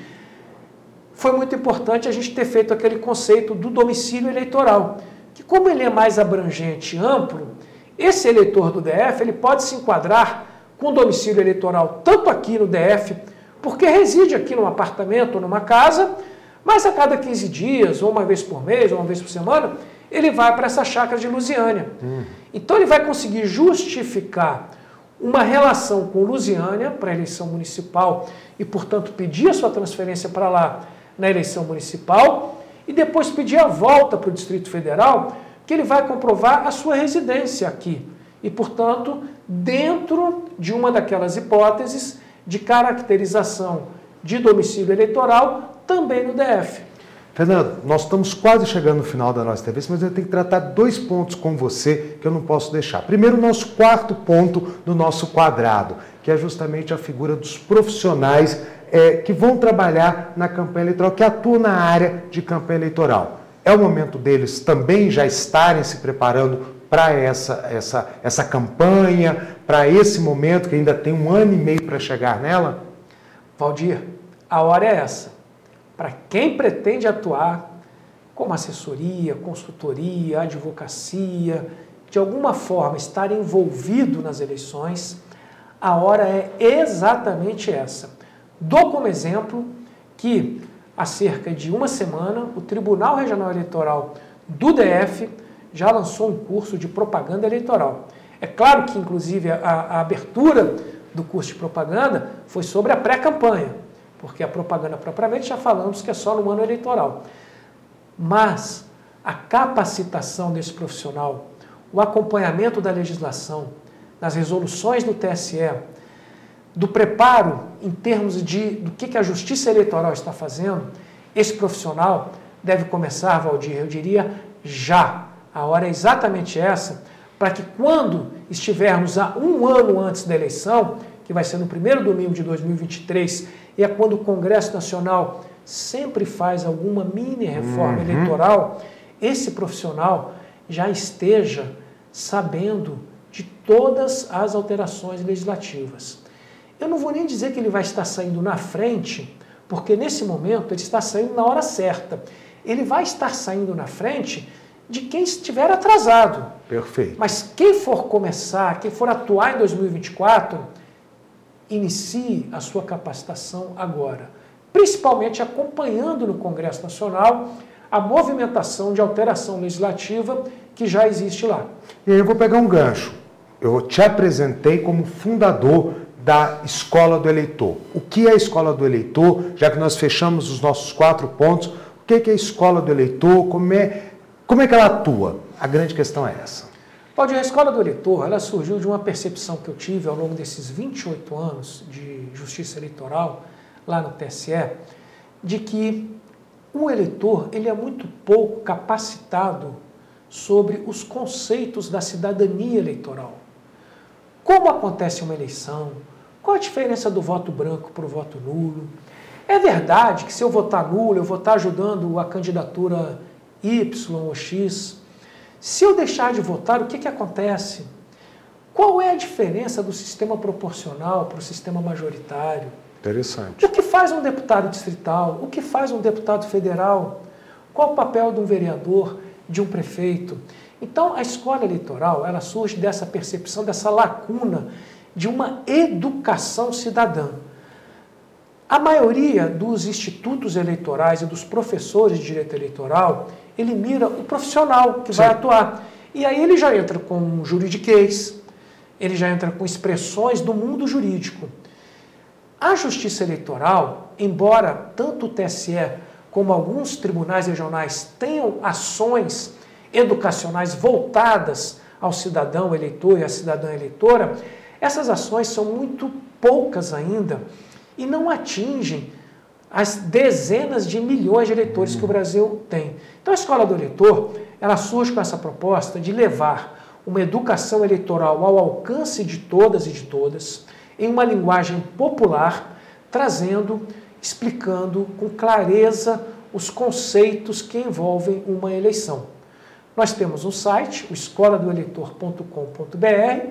foi muito importante a gente ter feito aquele conceito do domicílio eleitoral, que como ele é mais abrangente e amplo, esse eleitor do DF ele pode se enquadrar com domicílio eleitoral tanto aqui no DF, porque reside aqui num apartamento ou numa casa, mas a cada 15 dias, ou uma vez por mês, ou uma vez por semana, ele vai para essa chácara de Lusiânia. Hum. Então ele vai conseguir justificar uma relação com Lusiânia para a eleição municipal e, portanto, pedir a sua transferência para lá na eleição municipal e depois pedir a volta para o Distrito Federal, que ele vai comprovar a sua residência aqui. E, portanto, dentro de uma daquelas hipóteses de caracterização de domicílio eleitoral também no DF. Fernando, nós estamos quase chegando no final da nossa entrevista, mas eu tenho que tratar dois pontos com você que eu não posso deixar. Primeiro, o nosso quarto ponto do nosso quadrado, que é justamente a figura dos profissionais é, que vão trabalhar na campanha eleitoral, que atuam na área de campanha eleitoral. É o momento deles também já estarem se preparando para essa, essa, essa campanha, para esse momento que ainda tem um ano e meio para chegar nela? Valdir, a hora é essa para quem pretende atuar como assessoria, consultoria, advocacia, de alguma forma estar envolvido nas eleições, a hora é exatamente essa. Dou como exemplo que há cerca de uma semana o Tribunal Regional Eleitoral do DF já lançou um curso de propaganda eleitoral. É claro que, inclusive, a, a abertura do curso de propaganda foi sobre a pré-campanha porque a propaganda propriamente já falamos que é só no ano eleitoral. Mas a capacitação desse profissional, o acompanhamento da legislação, das resoluções do TSE, do preparo em termos de do que, que a justiça eleitoral está fazendo, esse profissional deve começar, Valdir, eu diria já. A hora é exatamente essa, para que quando estivermos a um ano antes da eleição, que vai ser no primeiro domingo de 2023, e é quando o Congresso Nacional sempre faz alguma mini reforma uhum. eleitoral, esse profissional já esteja sabendo de todas as alterações legislativas. Eu não vou nem dizer que ele vai estar saindo na frente, porque nesse momento ele está saindo na hora certa. Ele vai estar saindo na frente de quem estiver atrasado. Perfeito. Mas quem for começar, quem for atuar em 2024, inicie a sua capacitação agora, principalmente acompanhando no Congresso Nacional a movimentação de alteração legislativa que já existe lá. E aí eu vou pegar um gancho. Eu te apresentei como fundador da Escola do Eleitor. O que é a Escola do Eleitor? Já que nós fechamos os nossos quatro pontos, o que é a Escola do Eleitor? Como é, como é que ela atua? A grande questão é essa. Claudio, a escola do eleitor ela surgiu de uma percepção que eu tive ao longo desses 28 anos de justiça eleitoral lá no TSE, de que o eleitor ele é muito pouco capacitado sobre os conceitos da cidadania eleitoral. Como acontece uma eleição, Qual a diferença do voto branco para o voto nulo? É verdade que se eu votar nulo, eu vou estar ajudando a candidatura Y ou X? Se eu deixar de votar, o que, que acontece? Qual é a diferença do sistema proporcional para o sistema majoritário? Interessante. O que faz um deputado distrital? O que faz um deputado federal? Qual o papel de um vereador, de um prefeito? Então, a escola eleitoral, ela surge dessa percepção, dessa lacuna de uma educação cidadã. A maioria dos institutos eleitorais e dos professores de direito eleitoral, ele mira o profissional que Sim. vai atuar. E aí ele já entra com juridiquês, ele já entra com expressões do mundo jurídico. A justiça eleitoral, embora tanto o TSE como alguns tribunais regionais tenham ações educacionais voltadas ao cidadão eleitor e à cidadã eleitora, essas ações são muito poucas ainda e não atingem as dezenas de milhões de eleitores que o Brasil tem. Então a escola do eleitor, ela surge com essa proposta de levar uma educação eleitoral ao alcance de todas e de todas, em uma linguagem popular, trazendo, explicando com clareza os conceitos que envolvem uma eleição. Nós temos um site, o escoladoeleitor.com.br,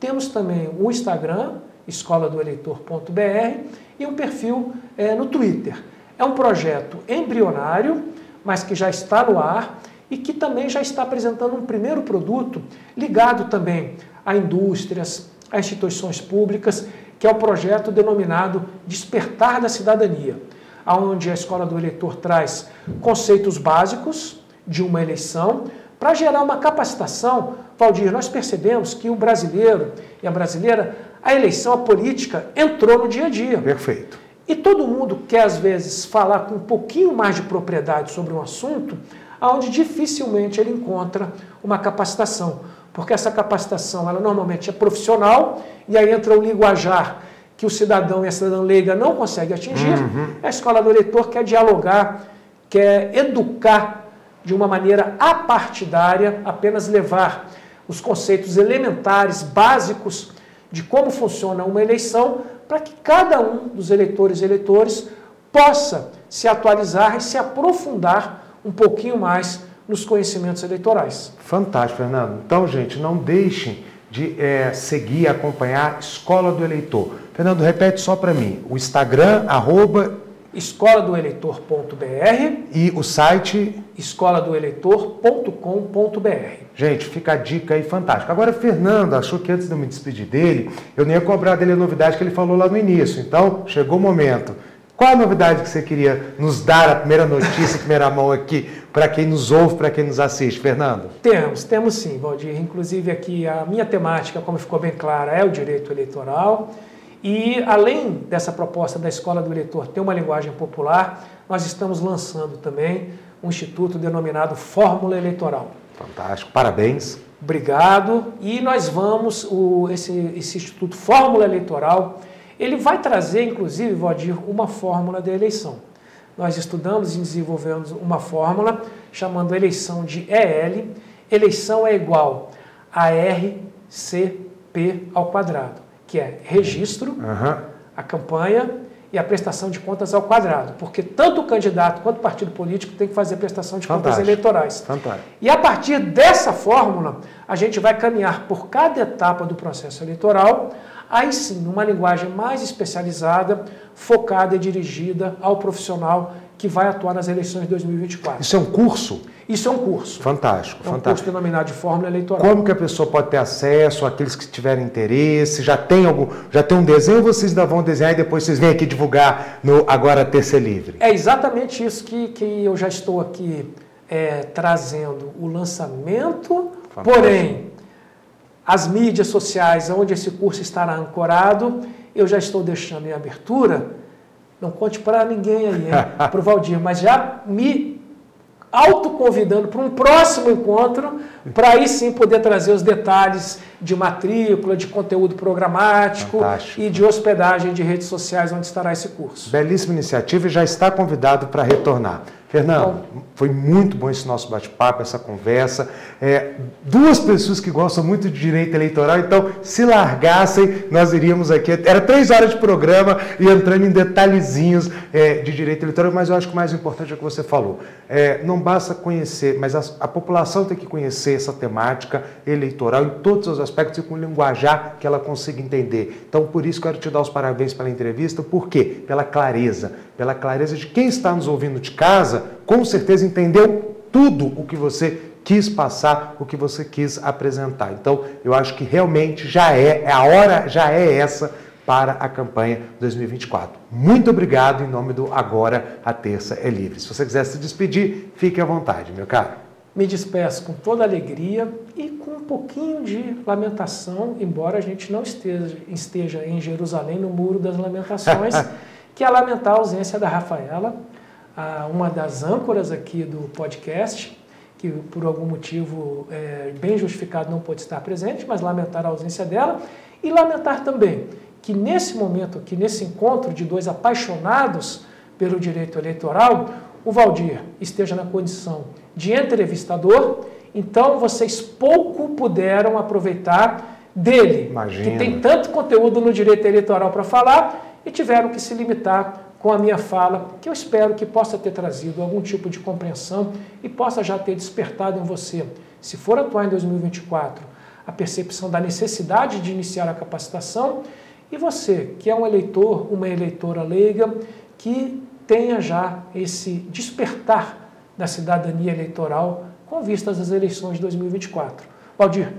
temos também o Instagram, escoladoeleitor.br, e um perfil é, no Twitter. É um projeto embrionário, mas que já está no ar e que também já está apresentando um primeiro produto ligado também a indústrias, a instituições públicas, que é o projeto denominado Despertar da Cidadania, onde a Escola do Eleitor traz conceitos básicos de uma eleição para gerar uma capacitação. Valdir, nós percebemos que o brasileiro e a brasileira, a eleição, a política entrou no dia a dia. Perfeito. E todo mundo quer, às vezes, falar com um pouquinho mais de propriedade sobre um assunto, onde dificilmente ele encontra uma capacitação, porque essa capacitação ela normalmente é profissional e aí entra o linguajar que o cidadão e a cidadã leiga não conseguem atingir. Uhum. A escola do eleitor quer dialogar, quer educar de uma maneira apartidária, apenas levar os conceitos elementares, básicos de como funciona uma eleição, para que cada um dos eleitores e eleitores possa se atualizar e se aprofundar um pouquinho mais nos conhecimentos eleitorais. Fantástico, Fernando. Então, gente, não deixem de é, seguir, acompanhar Escola do Eleitor. Fernando, repete só para mim. O Instagram, arroba... escoladoeleitor.br e o site escoladoeleitor.com.br. Gente, fica a dica aí fantástica. Agora, Fernando achou que antes de eu me despedir dele, eu nem ia cobrar dele a novidade que ele falou lá no início. Então, chegou o momento. Qual a novidade que você queria nos dar, a primeira notícia, a primeira mão aqui, para quem nos ouve, para quem nos assiste, Fernando? Temos, temos sim, Valdir. Inclusive aqui a minha temática, como ficou bem clara, é o direito eleitoral. E além dessa proposta da Escola do Eleitor ter uma linguagem popular, nós estamos lançando também um instituto denominado Fórmula Eleitoral. Fantástico, parabéns. Obrigado. E nós vamos, o, esse, esse Instituto Fórmula Eleitoral, ele vai trazer, inclusive, Valdir, uma fórmula de eleição. Nós estudamos e desenvolvemos uma fórmula chamando eleição de EL. Eleição é igual a RCP ao quadrado, que é registro, uhum. a campanha e a prestação de contas ao quadrado, porque tanto o candidato quanto o partido político tem que fazer prestação de Fantástico. contas eleitorais. Fantástico. E a partir dessa fórmula, a gente vai caminhar por cada etapa do processo eleitoral aí sim, numa linguagem mais especializada, focada e dirigida ao profissional que vai atuar nas eleições de 2024. Isso é um curso? Isso é um curso. Fantástico, é um fantástico. curso denominado de fórmula eleitoral. Como que a pessoa pode ter acesso, aqueles que tiverem interesse, já tem algum, já tem um desenho, vocês ainda vão desenhar e depois vocês vêm aqui divulgar no Agora Terça Livre? É exatamente isso que, que eu já estou aqui é, trazendo, o lançamento, fantástico. porém as mídias sociais onde esse curso estará ancorado, eu já estou deixando em abertura. Não conte para ninguém aí, para o Valdir, mas já me autoconvidando para um próximo encontro, para aí sim poder trazer os detalhes de matrícula, de conteúdo programático Fantástico. e de hospedagem de redes sociais onde estará esse curso. Belíssima iniciativa e já está convidado para retornar. Fernando, foi muito bom esse nosso bate-papo, essa conversa. É, duas pessoas que gostam muito de direito eleitoral, então, se largassem, nós iríamos aqui. Era três horas de programa e entrando em detalhezinhos é, de direito eleitoral, mas eu acho que o mais importante é o que você falou. É, não basta conhecer, mas a, a, população tem que conhecer essa temática eleitoral em todos os aspectos e com linguajar que ela consiga entender. Então, por isso, quero te dar os parabéns pela entrevista. Por quê? Pela clareza. Pela clareza de quem está nos ouvindo de casa com certeza entendeu tudo o que você quis passar, o que você quis apresentar. Então, eu acho que realmente já é, a hora já é essa para a campanha 2024. Muito obrigado em nome do Agora a Terça é Livre. Se você quiser se despedir, fique à vontade, meu caro. Me despeço com toda alegria e com um pouquinho de lamentação, embora a gente não esteja, esteja em Jerusalém, no Muro das Lamentações, que é lamentar a ausência da Rafaela, uma das âncoras aqui do podcast, que por algum motivo é, bem justificado não pôde estar presente, mas lamentar a ausência dela e lamentar também que nesse momento aqui, nesse encontro de dois apaixonados pelo direito eleitoral, o Valdir esteja na condição de entrevistador, então vocês pouco puderam aproveitar dele, Imagina. que tem tanto conteúdo no direito eleitoral para falar, e tiveram que se limitar com a minha fala, que eu espero que possa ter trazido algum tipo de compreensão e possa já ter despertado em você, se for atuar em 2024, a percepção da necessidade de iniciar a capacitação e você, que é um eleitor, uma eleitora leiga, que tenha já esse despertar da cidadania eleitoral com vistas às eleições de 2024. Valdir,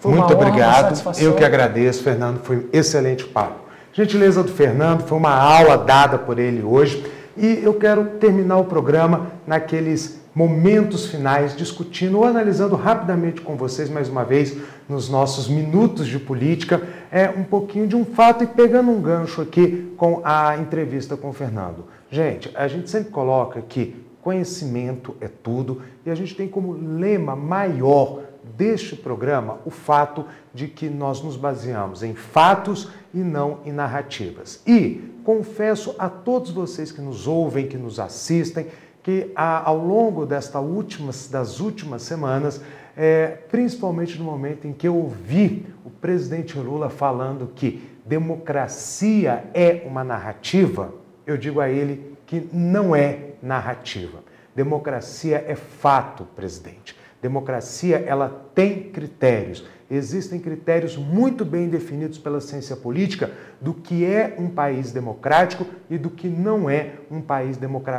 foi Muito uma honra, obrigado. Uma eu que agradeço, Fernando, foi um excelente papo. Gentileza do Fernando, foi uma aula dada por ele hoje e eu quero terminar o programa naqueles momentos finais, discutindo ou analisando rapidamente com vocês, mais uma vez, nos nossos minutos de política, é um pouquinho de um fato e pegando um gancho aqui com a entrevista com o Fernando. Gente, a gente sempre coloca que conhecimento é tudo e a gente tem como lema maior deste programa o fato de que nós nos baseamos em fatos e não em narrativas. E confesso a todos vocês que nos ouvem, que nos assistem, que ao longo desta últimas, das últimas semanas, é, principalmente no momento em que eu ouvi o presidente Lula falando que democracia é uma narrativa, eu digo a ele que não é narrativa. Democracia é fato, presidente. Democracia, ela tem critérios. Existem critérios muito bem definidos pela ciência política do que é um país democrático e do que não é um país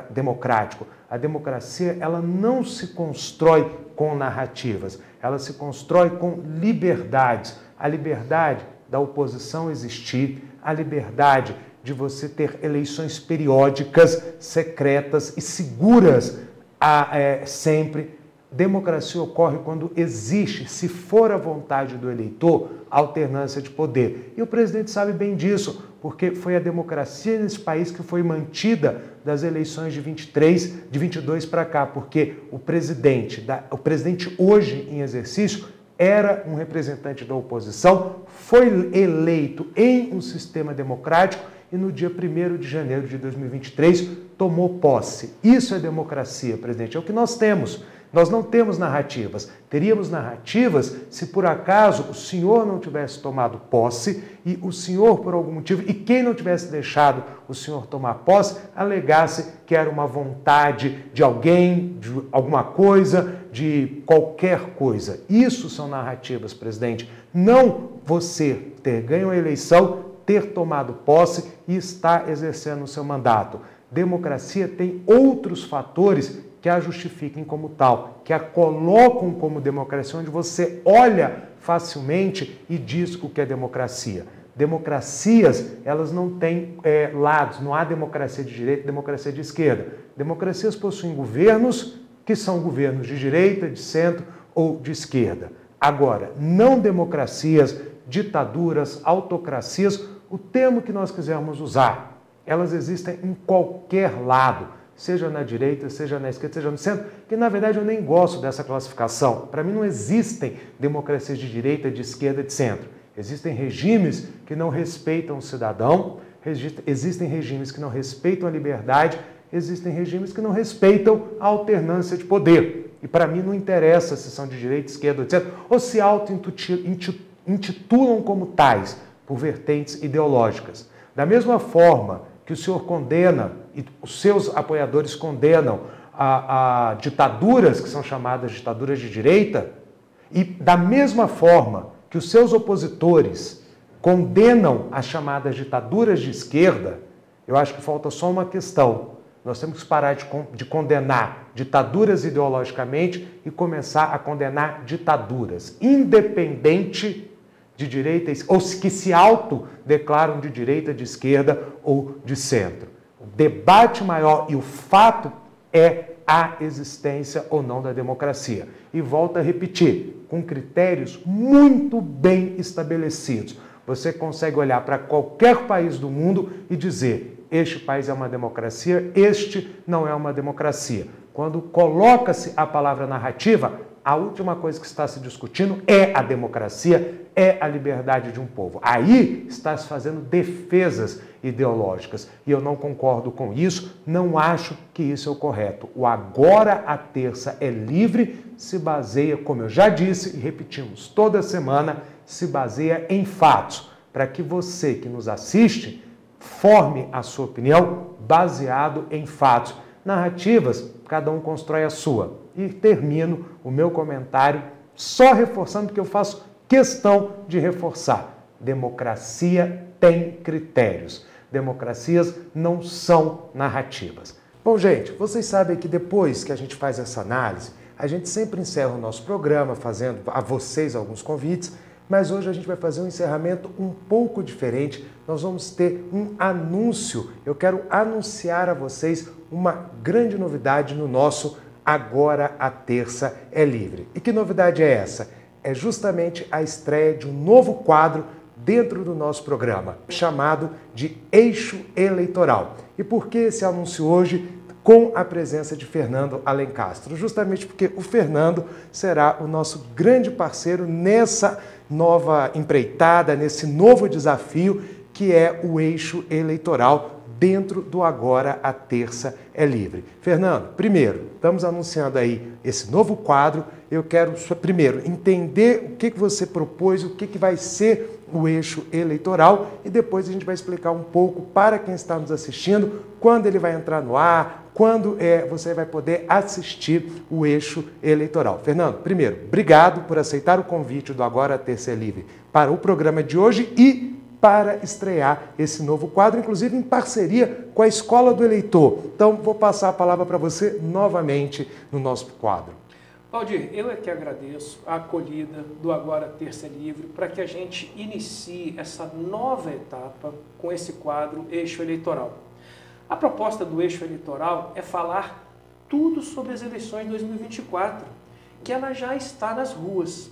democrático. A democracia, ela não se constrói com narrativas, ela se constrói com liberdades. A liberdade da oposição existir, a liberdade de você ter eleições periódicas, secretas e seguras a, é, sempre Democracia ocorre quando existe, se for a vontade do eleitor, alternância de poder. E o presidente sabe bem disso, porque foi a democracia nesse país que foi mantida das eleições de 23, de 22 para cá, porque o presidente, o presidente hoje em exercício era um representante da oposição, foi eleito em um sistema democrático e no dia 1 de janeiro de 2023 tomou posse. Isso é democracia, presidente, é o que nós temos. Nós não temos narrativas. Teríamos narrativas se por acaso o senhor não tivesse tomado posse e o senhor, por algum motivo, e quem não tivesse deixado o senhor tomar posse, alegasse que era uma vontade de alguém, de alguma coisa, de qualquer coisa. Isso são narrativas, presidente. Não você ter ganho a eleição, ter tomado posse e estar exercendo o seu mandato. Democracia tem outros fatores que a justifiquem como tal, que a colocam como democracia, onde você olha facilmente e diz o que é democracia. Democracias, elas não têm é, lados, não há democracia de direita e democracia de esquerda. Democracias possuem governos que são governos de direita, de centro ou de esquerda. Agora, não democracias, ditaduras, autocracias, o termo que nós quisermos usar, elas existem em qualquer lado seja na direita, seja na esquerda, seja no centro, que na verdade eu nem gosto dessa classificação. Para mim não existem democracias de direita, de esquerda, de centro. Existem regimes que não respeitam o cidadão, existem regimes que não respeitam a liberdade existem regimes que não respeitam a alternância de poder. E para mim não interessa se são de direita, esquerda, etc., ou se auto-intitulam como tais por vertentes ideológicas. Da mesma forma que o senhor condena e os seus apoiadores condenam a, a ditaduras que são chamadas ditaduras de direita, e da mesma forma que os seus opositores condenam as chamadas ditaduras de esquerda, eu acho que falta só uma questão. Nós temos que parar de, de condenar ditaduras ideologicamente e começar a condenar ditaduras, independente de direita ou que se autodeclaram de direita, de esquerda ou de centro. O debate maior e o fato é a existência ou não da democracia. E volto a repetir, com critérios muito bem estabelecidos. Você consegue olhar para qualquer país do mundo e dizer: este país é uma democracia, este não é uma democracia. Quando coloca-se a palavra narrativa, a última coisa que está se discutindo é a democracia, é a liberdade de um povo. Aí está se fazendo defesas ideológicas. E eu não concordo com isso, não acho que isso é o correto. O agora a terça é livre se baseia, como eu já disse e repetimos toda semana, se baseia em fatos, para que você que nos assiste forme a sua opinião baseado em fatos. Narrativas, cada um constrói a sua. E termino o meu comentário só reforçando que eu faço questão de reforçar. Democracia tem critérios. Democracias não são narrativas. Bom, gente, vocês sabem que depois que a gente faz essa análise, a gente sempre encerra o nosso programa fazendo a vocês alguns convites, mas hoje a gente vai fazer um encerramento um pouco diferente. Nós vamos ter um anúncio. Eu quero anunciar a vocês uma grande novidade no nosso Agora a Terça é Livre. E que novidade é essa? é justamente a estreia de um novo quadro dentro do nosso programa, chamado de Eixo Eleitoral. E por que esse anúncio hoje com a presença de Fernando Alencastro? Justamente porque o Fernando será o nosso grande parceiro nessa nova empreitada, nesse novo desafio que é o eixo eleitoral dentro do Agora a Terça é Livre. Fernando, primeiro, estamos anunciando aí esse novo quadro. Eu quero, primeiro, entender o que, que você propôs, o que, que vai ser o eixo eleitoral e depois a gente vai explicar um pouco para quem está nos assistindo quando ele vai entrar no ar, quando é, você vai poder assistir o eixo eleitoral. Fernando, primeiro, obrigado por aceitar o convite do Agora Terça é Livre para o programa de hoje e para estrear esse novo quadro, inclusive em parceria com a Escola do Eleitor. Então, vou passar a palavra para você novamente no nosso quadro. Valdir, eu é que agradeço a acolhida do Agora Terça Livre para que a gente inicie essa nova etapa com esse quadro Eixo Eleitoral. A proposta do Eixo Eleitoral é falar tudo sobre as eleições de 2024, que ela já está nas ruas.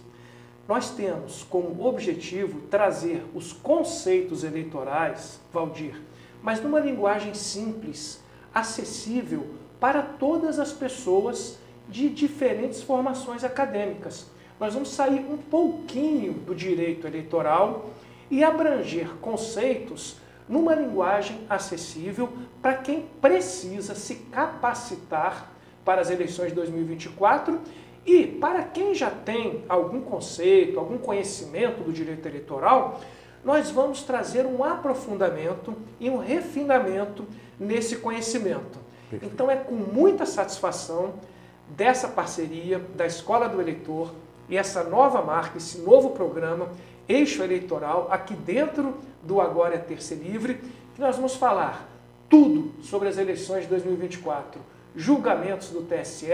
Nós temos como objetivo trazer os conceitos eleitorais, Valdir, mas numa linguagem simples, acessível para todas as pessoas de diferentes formações acadêmicas. Nós vamos sair um pouquinho do direito eleitoral e abranger conceitos numa linguagem acessível para quem precisa se capacitar para as eleições de 2024 e para quem já tem algum conceito, algum conhecimento do direito eleitoral, nós vamos trazer um aprofundamento e um refinamento nesse conhecimento. Então é com muita satisfação dessa parceria da Escola do Eleitor e essa nova marca, esse novo programa Eixo Eleitoral aqui dentro do Agora é Terça Livre, que nós vamos falar tudo sobre as eleições de 2024, julgamentos do TSE,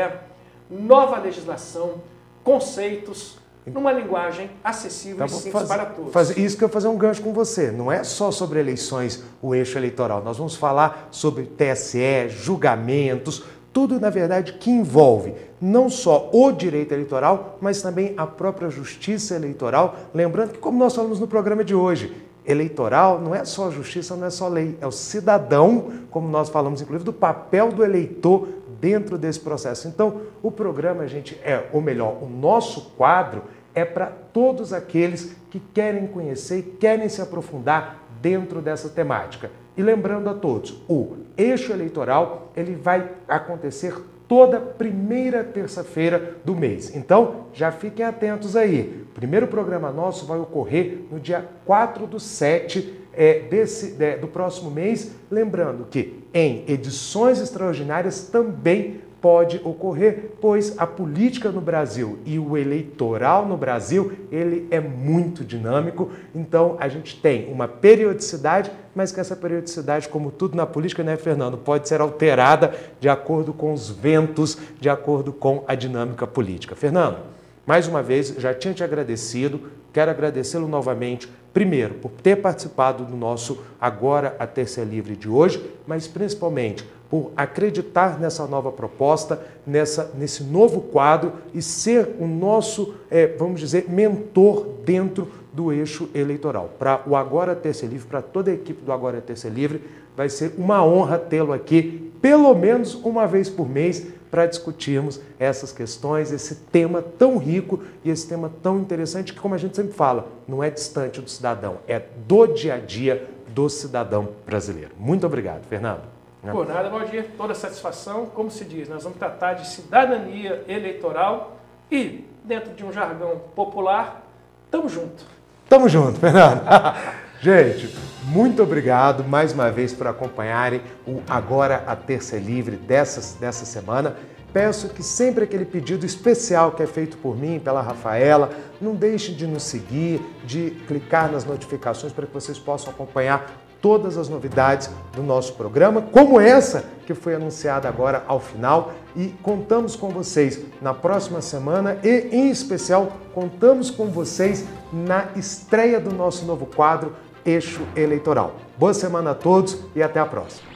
nova legislação, conceitos, numa linguagem acessível então, e simples para todos. Isso que eu vou fazer um gancho com você. Não é só sobre eleições, o eixo eleitoral. Nós vamos falar sobre TSE, julgamentos, tudo, na verdade, que envolve não só o direito eleitoral, mas também a própria justiça eleitoral. Lembrando que, como nós falamos no programa de hoje, eleitoral não é só justiça, não é só lei, é o cidadão, como nós falamos, inclusive, do papel do eleitor dentro desse processo. Então, o programa, gente, é, ou melhor, o nosso quadro é para todos aqueles que querem conhecer e querem se aprofundar dentro dessa temática. E lembrando a todos, o eixo eleitoral ele vai acontecer toda primeira terça-feira do mês. Então, já fiquem atentos aí. O primeiro programa nosso vai ocorrer no dia 4 do 7 é, desse, é, do próximo mês. Lembrando que em edições extraordinárias também pode ocorrer, pois a política no Brasil e o eleitoral no Brasil, ele é muito dinâmico, então a gente tem uma periodicidade, mas que essa periodicidade, como tudo na política, né, Fernando, pode ser alterada de acordo com os ventos, de acordo com a dinâmica política. Fernando, mais uma vez, já tinha te agradecido, quero agradecê-lo novamente, primeiro, por ter participado do nosso Agora a Terça é Livre de hoje, mas principalmente por acreditar nessa nova proposta, nessa, nesse novo quadro e ser o nosso, é, vamos dizer, mentor dentro do eixo eleitoral. Para o Agora Terça Livre, para toda a equipe do Agora Terça Livre, vai ser uma honra tê-lo aqui, pelo menos uma vez por mês, para discutirmos essas questões, esse tema tão rico e esse tema tão interessante que, como a gente sempre fala, não é distante do cidadão, é do dia a dia do cidadão brasileiro. Muito obrigado, Fernando. Por nada, Valdir, toda satisfação. Como se diz, nós vamos tratar de cidadania eleitoral e, dentro de um jargão popular, tamo junto. Tamo junto, Fernando. Gente, muito obrigado mais uma vez por acompanharem o Agora a Terça é Livre dessa, dessa semana. Peço que sempre aquele pedido especial que é feito por mim, pela Rafaela, não deixem de nos seguir, de clicar nas notificações para que vocês possam acompanhar todas as novidades do nosso programa, como essa que foi anunciada agora ao final. E contamos com vocês na próxima semana e, em especial, contamos com vocês na estreia do nosso novo quadro Eixo Eleitoral. Boa semana a todos e até a próxima.